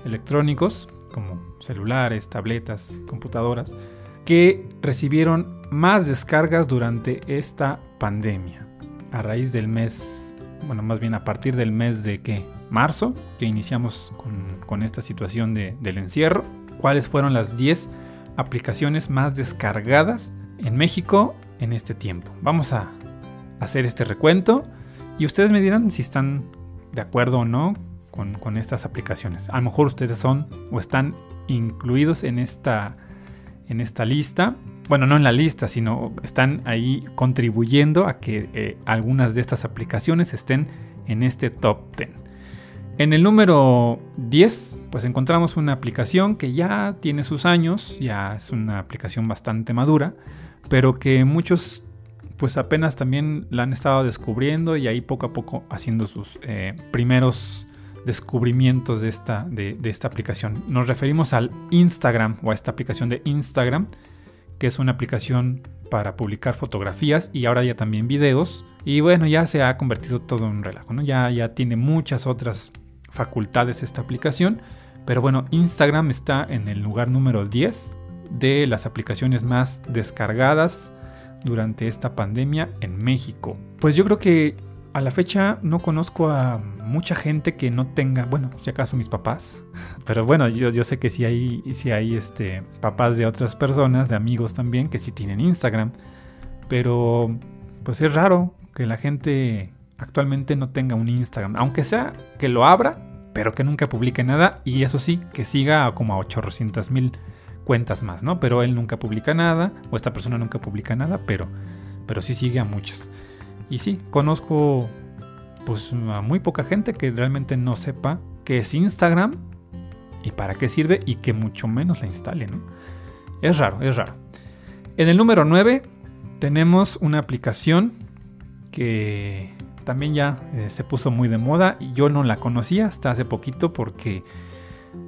electrónicos como celulares, tabletas, computadoras que recibieron más descargas durante esta pandemia. A raíz del mes, bueno, más bien a partir del mes de qué? Marzo, que iniciamos con, esta situación del encierro cuáles fueron las 10 aplicaciones más descargadas en México en este tiempo. Vamos a hacer este recuento y ustedes me dirán si están de acuerdo o no con, estas aplicaciones. A lo mejor ustedes son o están incluidos en esta, en esta lista. Bueno, no en la lista, sino están ahí contribuyendo a que eh, algunas de estas aplicaciones estén en este top 10. En el número 10, pues encontramos una aplicación que ya tiene sus años, ya es una aplicación bastante madura, pero que muchos pues apenas también la han estado descubriendo y ahí poco a poco haciendo sus eh, primeros descubrimientos de esta, de, esta aplicación. Nos referimos al Instagram o a esta aplicación de Instagram, que es una aplicación para publicar fotografías y ahora ya también videos. Y bueno, ya se ha convertido todo en un relajo, ¿no? Ya, ya tiene muchas otras facultades esta aplicación. Pero bueno, Instagram está en el lugar número 10 de las aplicaciones más descargadas durante esta pandemia en México. Pues yo creo que a la fecha no conozco a mucha gente que no tenga, bueno, si acaso mis papás, pero bueno, yo, yo sé que si hay, si hay este, papás de otras personas, de amigos también, que sí tienen Instagram, pero pues es raro que la gente actualmente no tenga un Instagram, aunque sea que lo abra, pero que nunca publique nada, y eso sí, que siga como a 800 mil cuentas más, ¿no? Pero él nunca publica nada, o esta persona nunca publica nada, pero, pero sí sigue a muchas. Y sí, conozco pues a muy poca gente que realmente no sepa qué es Instagram y para qué sirve y que mucho menos la instale, ¿no? Es raro, es raro. En el número 9 tenemos una aplicación que también ya eh, se puso muy de moda y yo no la conocía hasta hace poquito porque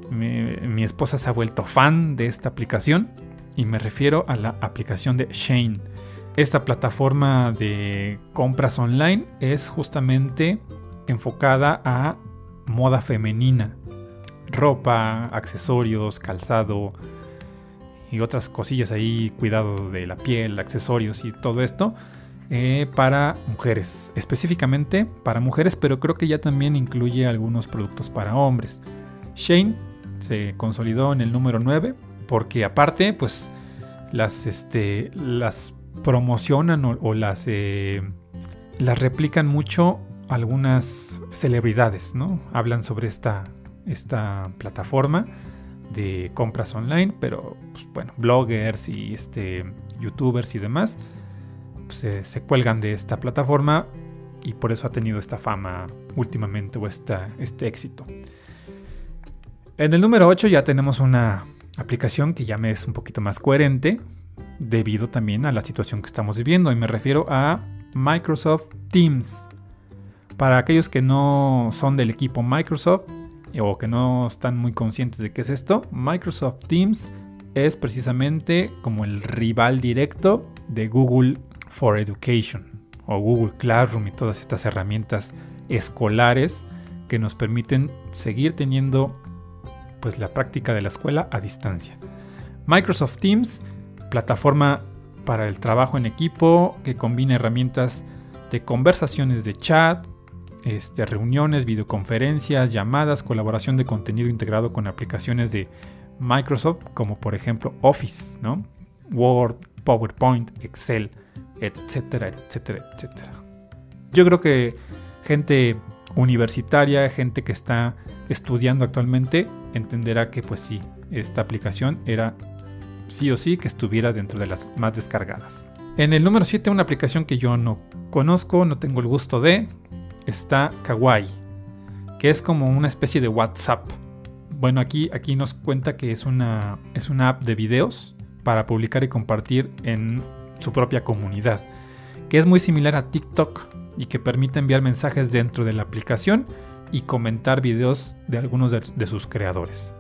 mi, mi, esposa se ha vuelto fan de esta aplicación y me refiero a la aplicación de Shane. Esta plataforma de compras online es justamente enfocada a moda femenina. Ropa, accesorios, calzado y otras cosillas ahí, cuidado de la piel, accesorios y todo esto. Eh, para mujeres, específicamente para mujeres, pero creo que ya también incluye algunos productos para hombres. Shane se consolidó en el número 9 porque aparte, pues las, este, las promocionan o, las, eh, las replican mucho algunas celebridades, ¿no? Hablan sobre esta, esta plataforma de compras online, pero pues, bueno, bloggers y este, youtubers y demás se, cuelgan de esta plataforma y por eso ha tenido esta fama últimamente o esta, este éxito. En el número 8 ya tenemos una aplicación que ya me es un poquito más coherente, debido también a la situación que estamos viviendo. Y me refiero a Microsoft Teams. Para aquellos que no son del equipo Microsoft o que no están muy conscientes de qué es esto, Microsoft Teams es precisamente como el rival directo de Google for Education o Google Classroom y todas estas herramientas escolares que nos permiten seguir teniendo pues la práctica de la escuela a distancia. Microsoft Teams plataforma para el trabajo en equipo que combina herramientas de conversaciones de chat, este, reuniones, videoconferencias, llamadas, colaboración de contenido integrado con aplicaciones de Microsoft, como por ejemplo Office, ¿no? Word, PowerPoint, Excel, etcétera, etcétera, etcétera. Yo creo que gente universitaria, gente que está estudiando actualmente, entenderá que pues sí, esta aplicación era sí o sí que estuviera dentro de las más descargadas. En el número 7, una aplicación que yo no conozco, no tengo el gusto de, está Kawaii, que es como una especie de WhatsApp. Bueno, aquí, aquí nos cuenta que es una, es una app de videos para publicar y compartir en su propia comunidad, que es muy similar a TikTok y que permite enviar mensajes dentro de la aplicación y comentar videos de algunos de sus creadores.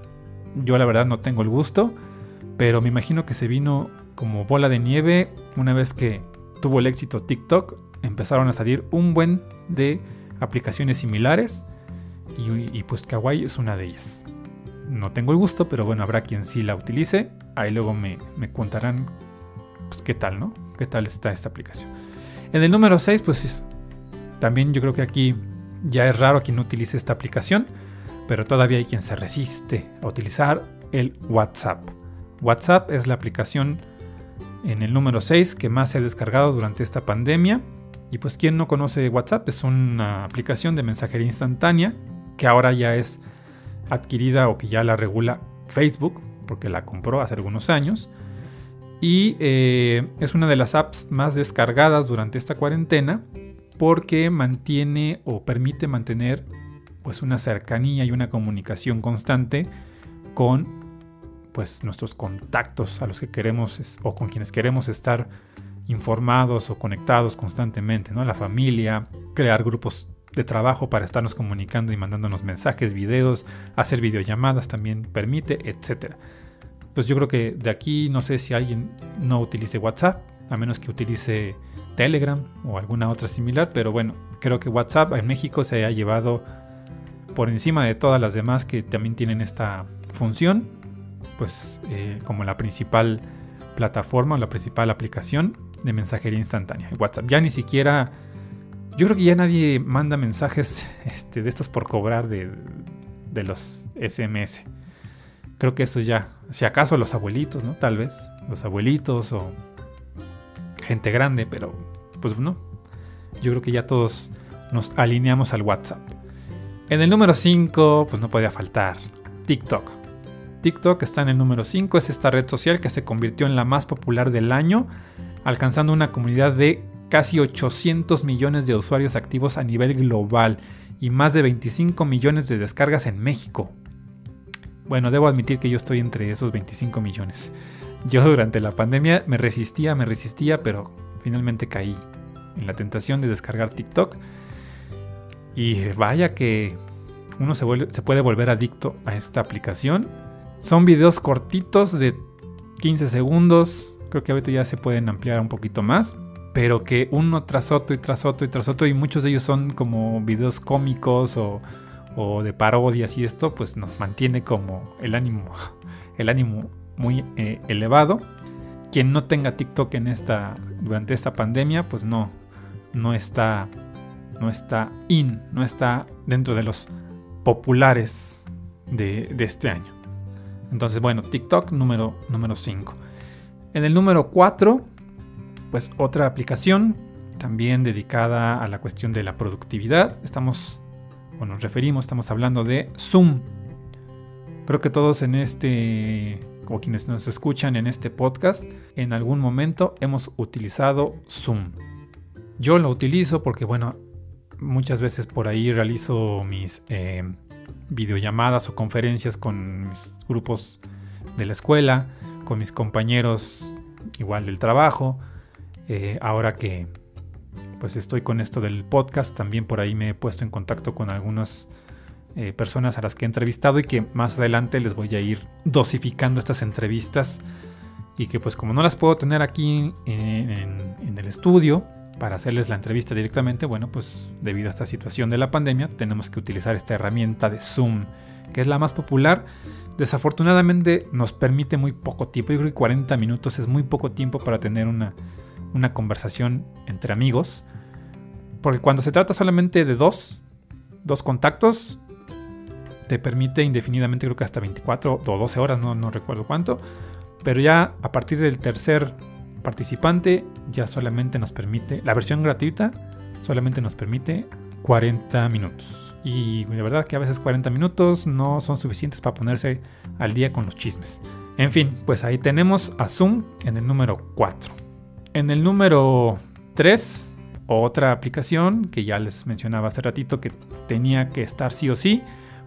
Yo la verdad no tengo el gusto, pero me imagino que se vino como bola de nieve una vez que tuvo el éxito TikTok, empezaron a salir un buen de aplicaciones similares y, pues Kawaii es una de ellas. No tengo el gusto, pero bueno, habrá quien sí la utilice. Ahí luego me, contarán pues, qué tal, ¿no? ¿Qué tal está esta aplicación? En el número 6, pues también yo creo que aquí ya es raro quien no utilice esta aplicación, pero todavía hay quien se resiste a utilizar el WhatsApp. WhatsApp es la aplicación en el número 6 que más se ha descargado durante esta pandemia. Y pues quien no conoce WhatsApp es una aplicación de mensajería instantánea que ahora ya es adquirida o que ya la regula Facebook porque la compró hace algunos años. Y eh, es una de las apps más descargadas durante esta cuarentena porque mantiene o permite mantener pues una cercanía y una comunicación constante con pues nuestros contactos a los que queremos o con quienes queremos estar informados o conectados constantemente, ¿no? La familia, crear grupos de trabajo para estarnos comunicando y mandándonos mensajes, videos, hacer videollamadas también permite, etc. Pues yo creo que de aquí no sé si alguien no utilice WhatsApp, a menos que utilice Telegram o alguna otra similar, pero bueno, creo que WhatsApp en México se ha llevado por encima de todas las demás que también tienen esta función, pues eh, como la principal plataforma, la principal aplicación de mensajería instantánea. WhatsApp ya ni siquiera, yo creo que ya nadie manda mensajes este, de estos por cobrar de, de los SMS. Creo que eso ya, si acaso los abuelitos, ¿no? Tal vez, los abuelitos o gente grande, pero pues no. Yo creo que ya todos nos alineamos al WhatsApp. En el número 5, pues no podía faltar TikTok. TikTok está en el número 5, es esta red social que se convirtió en la más popular del año, alcanzando una comunidad de casi 800 millones de usuarios activos a nivel global y más de 25 millones de descargas en México. Bueno, debo admitir que yo estoy entre esos 25 millones. Yo durante la pandemia me resistía, me resistía, pero finalmente caí en la tentación de descargar TikTok y vaya que uno se, puede volver adicto a esta aplicación. Son videos cortitos de 15 segundos. Creo que ahorita ya se pueden ampliar un poquito más. Pero que uno tras otro y tras otro y tras otro. Y muchos de ellos son como videos cómicos o, de parodias y esto pues nos mantiene como el ánimo, el ánimo muy eh, elevado. Quien no tenga TikTok en esta, durante esta pandemia pues no, no está no está in, no está dentro de los populares de, este año. Entonces, bueno, TikTok número 5. en el número 4, pues otra aplicación también dedicada a la cuestión de la productividad. Estamos, o nos referimos, estamos hablando de Zoom. Creo que todos en este, o quienes nos escuchan en este podcast, en algún momento hemos utilizado Zoom. Yo lo utilizo porque, bueno, muchas veces por ahí realizo mis eh, videollamadas o conferencias con mis grupos de la escuela, con mis compañeros igual del trabajo. Eh, ahora que pues estoy con esto del podcast, también por ahí me he puesto en contacto con algunas eh, personas a las que he entrevistado y que más adelante les voy a ir dosificando estas entrevistas y que pues como no las puedo tener aquí en el estudio, para hacerles la entrevista directamente, bueno, pues debido a esta situación de la pandemia, tenemos que utilizar esta herramienta de Zoom, que es la más popular. Desafortunadamente nos permite muy poco tiempo, yo creo que 40 minutos es muy poco tiempo para tener una, una conversación entre amigos, porque cuando se trata solamente de dos, dos contactos, te permite indefinidamente, creo que hasta 24 o 12 horas, no, no recuerdo cuánto, pero ya a partir del tercer participante ya solamente nos permite, la versión gratuita solamente nos permite 40 minutos. Y de verdad que a veces 40 minutos no son suficientes para ponerse al día con los chismes. En fin, pues ahí tenemos a Zoom en el número 4. En el número 3, otra aplicación que ya les mencionaba hace ratito que tenía que estar sí o sí,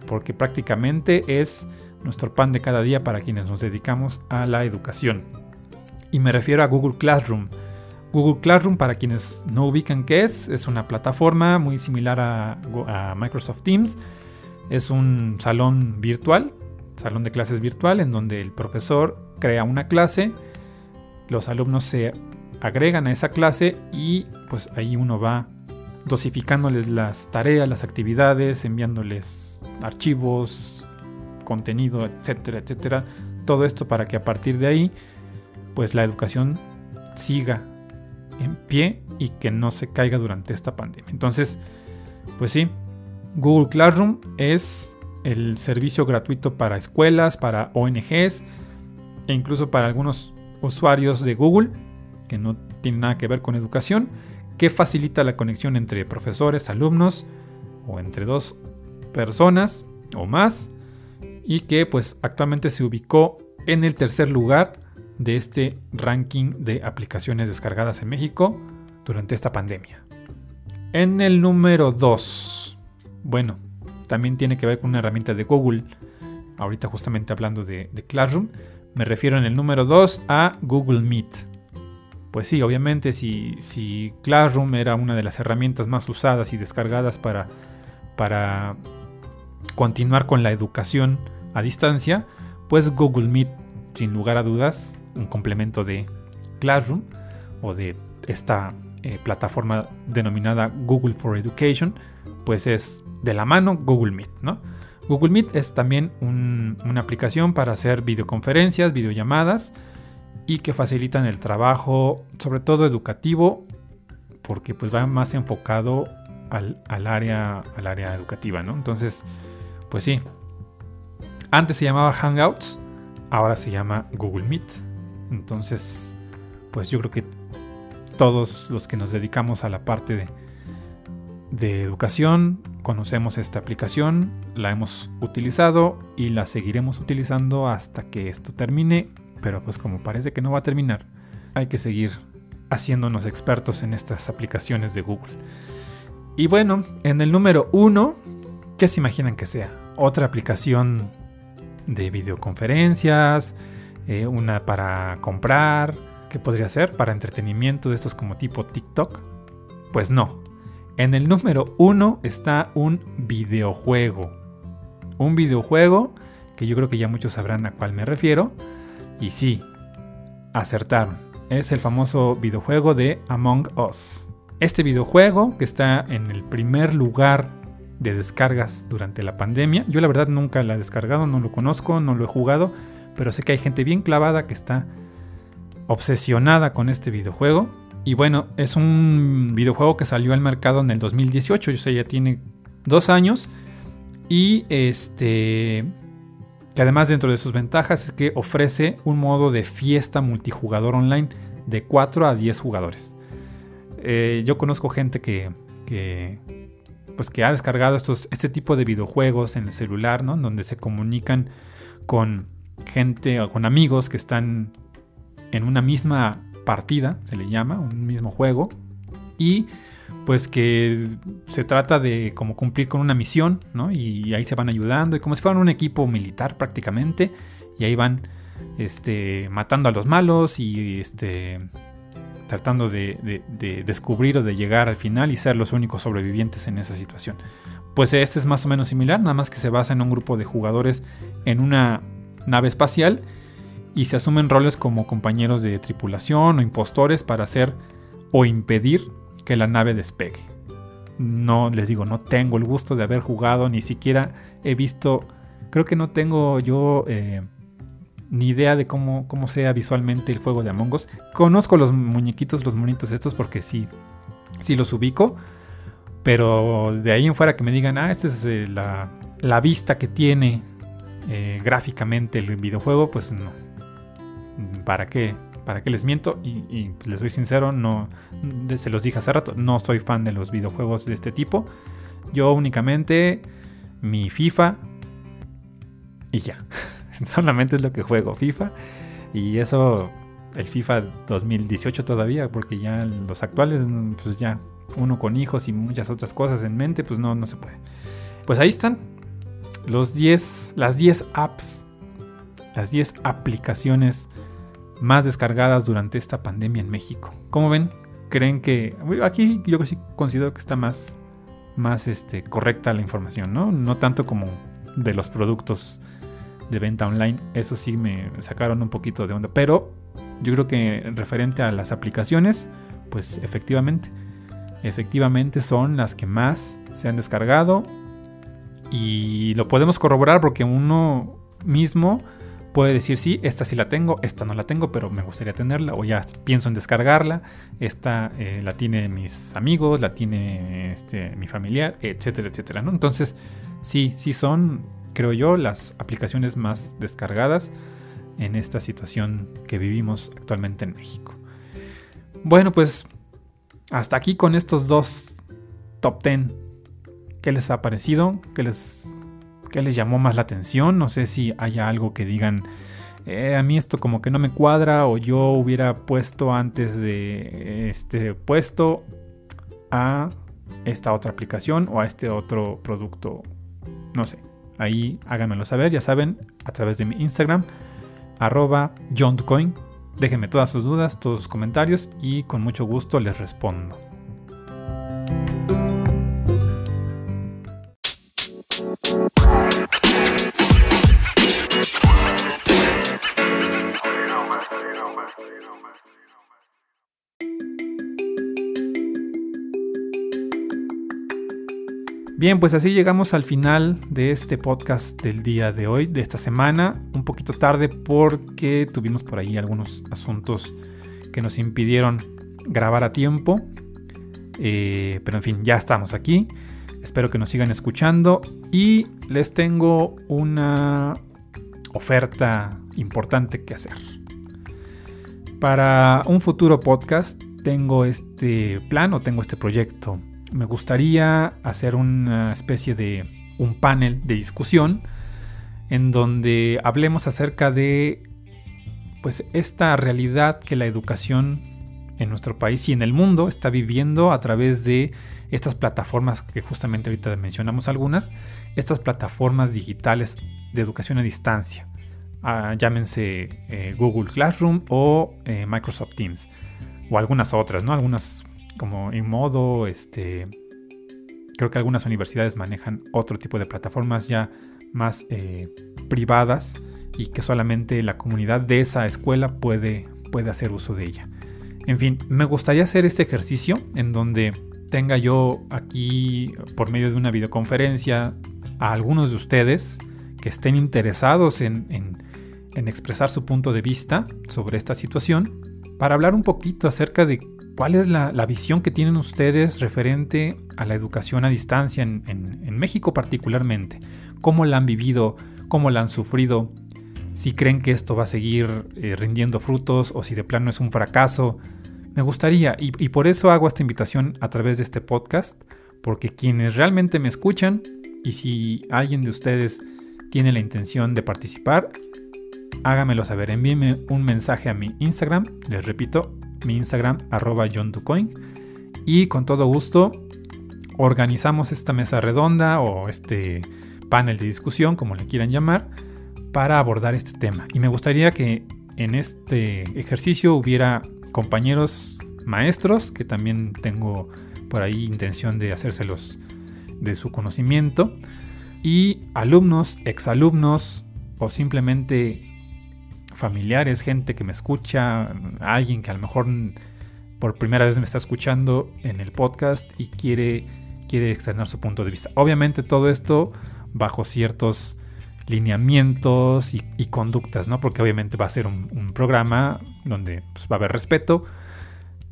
porque prácticamente es nuestro pan de cada día para quienes nos dedicamos a la educación y me refiero a Google Classroom. Google Classroom, para quienes no ubican qué es, es una plataforma muy similar a, Microsoft Teams. Es un salón virtual, salón de clases virtual, en donde el profesor crea una clase, los alumnos se agregan a esa clase y pues ahí uno va dosificándoles las tareas, las actividades, enviándoles archivos, contenido, etcétera, etcétera. Todo esto para que a partir de ahí pues la educación siga en pie y que no se caiga durante esta pandemia. Entonces, pues sí, Google Classroom es el servicio gratuito para escuelas, para ONGs e incluso para algunos usuarios de Google que no tienen nada que ver con educación, que facilita la conexión entre profesores, alumnos o entre dos personas o más y que pues actualmente se ubicó en el tercer lugar de este ranking de aplicaciones descargadas en México durante esta pandemia. En el número 2, bueno, también tiene que ver con una herramienta de Google. Ahorita justamente hablando de, Classroom, me refiero en el número 2 a Google Meet. Pues sí, obviamente si, si, Classroom era una de las herramientas más usadas y descargadas para, para continuar con la educación a distancia, pues Google Meet, sin lugar a dudas, un complemento de Classroom o de esta eh, plataforma denominada Google for Education, pues es de la mano Google Meet, ¿no? Google Meet es también una aplicación para hacer videoconferencias, videollamadas y que facilitan el trabajo, sobre todo educativo, porque pues va más enfocado al, área, al área educativa, ¿no? Entonces, pues sí. Antes se llamaba Hangouts, ahora se llama Google Meet. Entonces, pues yo creo que todos los que nos dedicamos a la parte de, de educación conocemos esta aplicación, la hemos utilizado y la seguiremos utilizando hasta que esto termine, pero pues como parece que no va a terminar, hay que seguir haciéndonos expertos en estas aplicaciones de Google. Y bueno, en el número uno, ¿qué se imaginan que sea? Otra aplicación de videoconferencias, eh, una para comprar, ¿Qué podría ser? ¿Para entretenimiento de estos como tipo TikTok? Pues no. En el número uno está un videojuego. Un videojuego que yo creo que ya muchos sabrán a cuál me refiero. Y sí, acertaron. Es el famoso videojuego de Among Us. Este videojuego que está en el primer lugar de descargas durante la pandemia. Yo la verdad nunca la he descargado, no lo conozco, no lo he jugado, pero sé que hay gente bien clavada que está obsesionada con este videojuego. Y bueno, es un videojuego que salió al mercado en el 2018, yo sé, ya tiene dos años. Y este, que además dentro de sus ventajas es que ofrece un modo de fiesta multijugador online de 4 a 10 jugadores. Eh, yo conozco gente que, que, pues que ha descargado estos, este tipo de videojuegos en el celular, ¿no? Donde se comunican con gente o con amigos que están en una misma partida, se le llama, un mismo juego, y pues que se trata de como cumplir con una misión, ¿no? Y ahí se van ayudando, y como si fueran un equipo militar prácticamente, y ahí van este, matando a los malos y este, tratando de, de, descubrir o de llegar al final y ser los únicos sobrevivientes en esa situación. Pues este es más o menos similar, nada más que se basa en un grupo de jugadores en una nave espacial y se asumen roles como compañeros de tripulación o impostores para hacer o impedir que la nave despegue. No les digo, no tengo el gusto de haber jugado, ni siquiera he visto, creo que no tengo yo eh, ni idea de cómo, cómo sea visualmente el juego de Among Us. Conozco los muñequitos, los monitos estos porque sí, sí los ubico, pero de ahí en fuera que me digan, ah, esta es eh, la, la, vista que tiene eh, gráficamente el videojuego, pues no, ¿para qué? ¿Para qué les miento? Y, les soy sincero, no, se los dije hace rato, no soy fan de los videojuegos de este tipo. Yo únicamente mi FIFA y ya. Solamente es lo que juego, FIFA. Y eso, el FIFA 2018 todavía, porque ya los actuales, pues ya uno con hijos y muchas otras cosas en mente, pues no, no se puede. Pues ahí están los 10, las 10 apps, las 10 aplicaciones más descargadas durante esta pandemia en México. ¿Cómo ven? ¿Creen que aquí yo sí considero que está más, más este, correcta la información, ¿no? No tanto como de los productos de venta online. Eso sí me sacaron un poquito de onda. Pero yo creo que referente a las aplicaciones, pues efectivamente, efectivamente son las que más se han descargado. Y lo podemos corroborar porque uno mismo puede decir, sí, esta sí la tengo, esta no la tengo, pero me gustaría tenerla, o ya pienso en descargarla, esta eh, la tiene mis amigos, la tiene este, mi familiar, etcétera, etcétera. ¿no? Entonces, sí, sí son, creo yo, las aplicaciones más descargadas en esta situación que vivimos actualmente en México. Bueno, pues hasta aquí con estos dos top 10. ¿Qué les ha parecido? ¿Qué les ¿Qué les llamó más la atención? No sé si haya algo que digan, eh, a mí esto como que no me cuadra o yo hubiera puesto antes de este puesto a esta otra aplicación o a este otro producto no sé. Ahí háganmelo saber, ya saben, a través de mi Instagram, arroba JohnCoin. Déjenme todas sus dudas, todos sus comentarios y con mucho gusto les respondo. Bien, pues así llegamos al final de este podcast del día de hoy, de esta semana. Un poquito tarde porque tuvimos por ahí algunos asuntos que nos impidieron grabar a tiempo. Eh, pero en fin, ya estamos aquí. Espero que nos sigan escuchando y les tengo una oferta importante que hacer. Para un futuro podcast tengo este plan o tengo este proyecto me gustaría hacer una especie de un panel de discusión en donde hablemos acerca de pues esta realidad que la educación en nuestro país y en el mundo está viviendo a través de estas plataformas que justamente ahorita mencionamos algunas, estas plataformas digitales de educación a distancia, ah, llámense eh, Google Classroom o eh, Microsoft Teams o algunas otras, ¿no? Algunas como en modo, este, creo que algunas universidades manejan otro tipo de plataformas ya más eh, privadas y que solamente la comunidad de esa escuela puede, puede hacer uso de ella. En fin, me gustaría hacer este ejercicio en donde tenga yo aquí por medio de una videoconferencia a algunos de ustedes que estén interesados en, en expresar su punto de vista sobre esta situación para hablar un poquito acerca de ¿Cuál es la, visión que tienen ustedes referente a la educación a distancia en, México particularmente? ¿Cómo la han vivido? ¿Cómo la han sufrido? Si creen que esto va a seguir eh, rindiendo frutos o si de plano es un fracaso. Me gustaría, y, y por eso hago esta invitación a través de este podcast, porque quienes realmente me escuchan, y si alguien de ustedes tiene la intención de participar, hágamelo saber. Envíenme un mensaje a mi Instagram, les repito, mi Instagram arroba John y con todo gusto organizamos esta mesa redonda o este panel de discusión, como le quieran llamar, para abordar este tema. Y me gustaría que en este ejercicio hubiera compañeros maestros, que también tengo por ahí intención de hacérselos de su conocimiento, y alumnos, exalumnos o simplemente familiares, gente que me escucha, alguien que a lo mejor por primera vez me está escuchando en el podcast y quiere, quiere externar su punto de vista. Obviamente todo esto bajo ciertos lineamientos y, conductas, ¿no? Porque obviamente va a ser un, programa donde pues, va a haber respeto,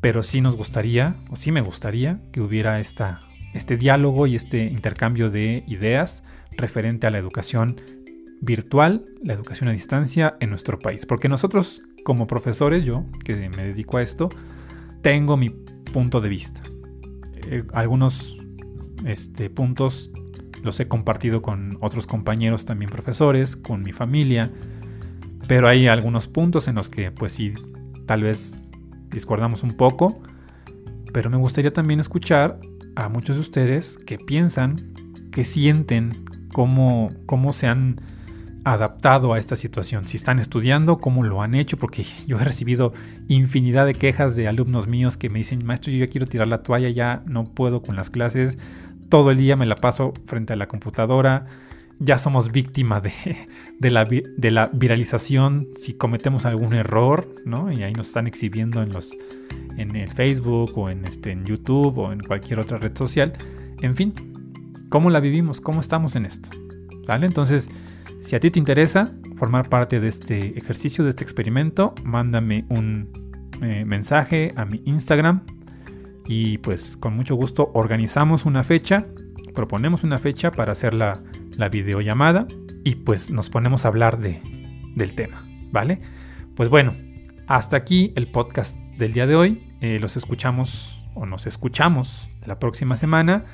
pero sí nos gustaría, o sí me gustaría, que hubiera esta, este diálogo y este intercambio de ideas referente a la educación virtual, la educación a distancia en nuestro país. Porque nosotros como profesores, yo que me dedico a esto, tengo mi punto de vista. Eh, algunos este, puntos los he compartido con otros compañeros también profesores, con mi familia, pero hay algunos puntos en los que pues sí, tal vez discordamos un poco, pero me gustaría también escuchar a muchos de ustedes que piensan, que sienten, cómo, cómo se han adaptado a esta situación. Si están estudiando, cómo lo han hecho, porque yo he recibido infinidad de quejas de alumnos míos que me dicen, maestro, yo ya quiero tirar la toalla, ya no puedo con las clases, todo el día me la paso frente a la computadora, ya somos víctimas de, de, la, de la viralización si cometemos algún error, ¿no? Y ahí nos están exhibiendo en, los, en el Facebook o en, este, en YouTube o en cualquier otra red social. En fin, ¿cómo la vivimos? ¿Cómo estamos en esto? ¿Sale? Entonces, si a ti te interesa formar parte de este ejercicio, de este experimento, mándame un eh, mensaje a mi Instagram y pues con mucho gusto organizamos una fecha, proponemos una fecha para hacer la, videollamada y pues nos ponemos a hablar de, del tema, ¿vale? Pues bueno, hasta aquí el podcast del día de hoy. Eh, los escuchamos o nos escuchamos la próxima semana.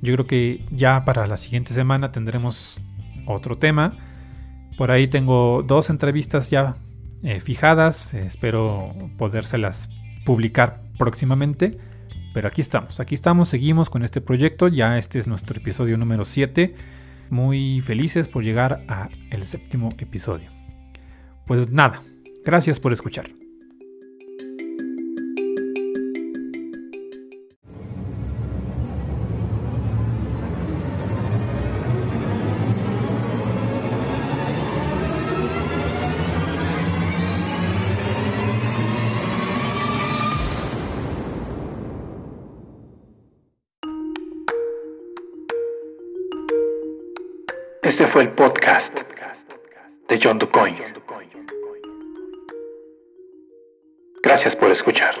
Yo creo que ya para la siguiente semana tendremos otro tema. Por ahí tengo dos entrevistas ya eh, fijadas, espero podérselas publicar próximamente. Pero aquí estamos, aquí estamos, seguimos con este proyecto, ya este es nuestro episodio número 7. muy felices por llegar a el séptimo episodio. Pues nada, gracias por escuchar. Fue el podcast de John DuCoin. Gracias por escuchar.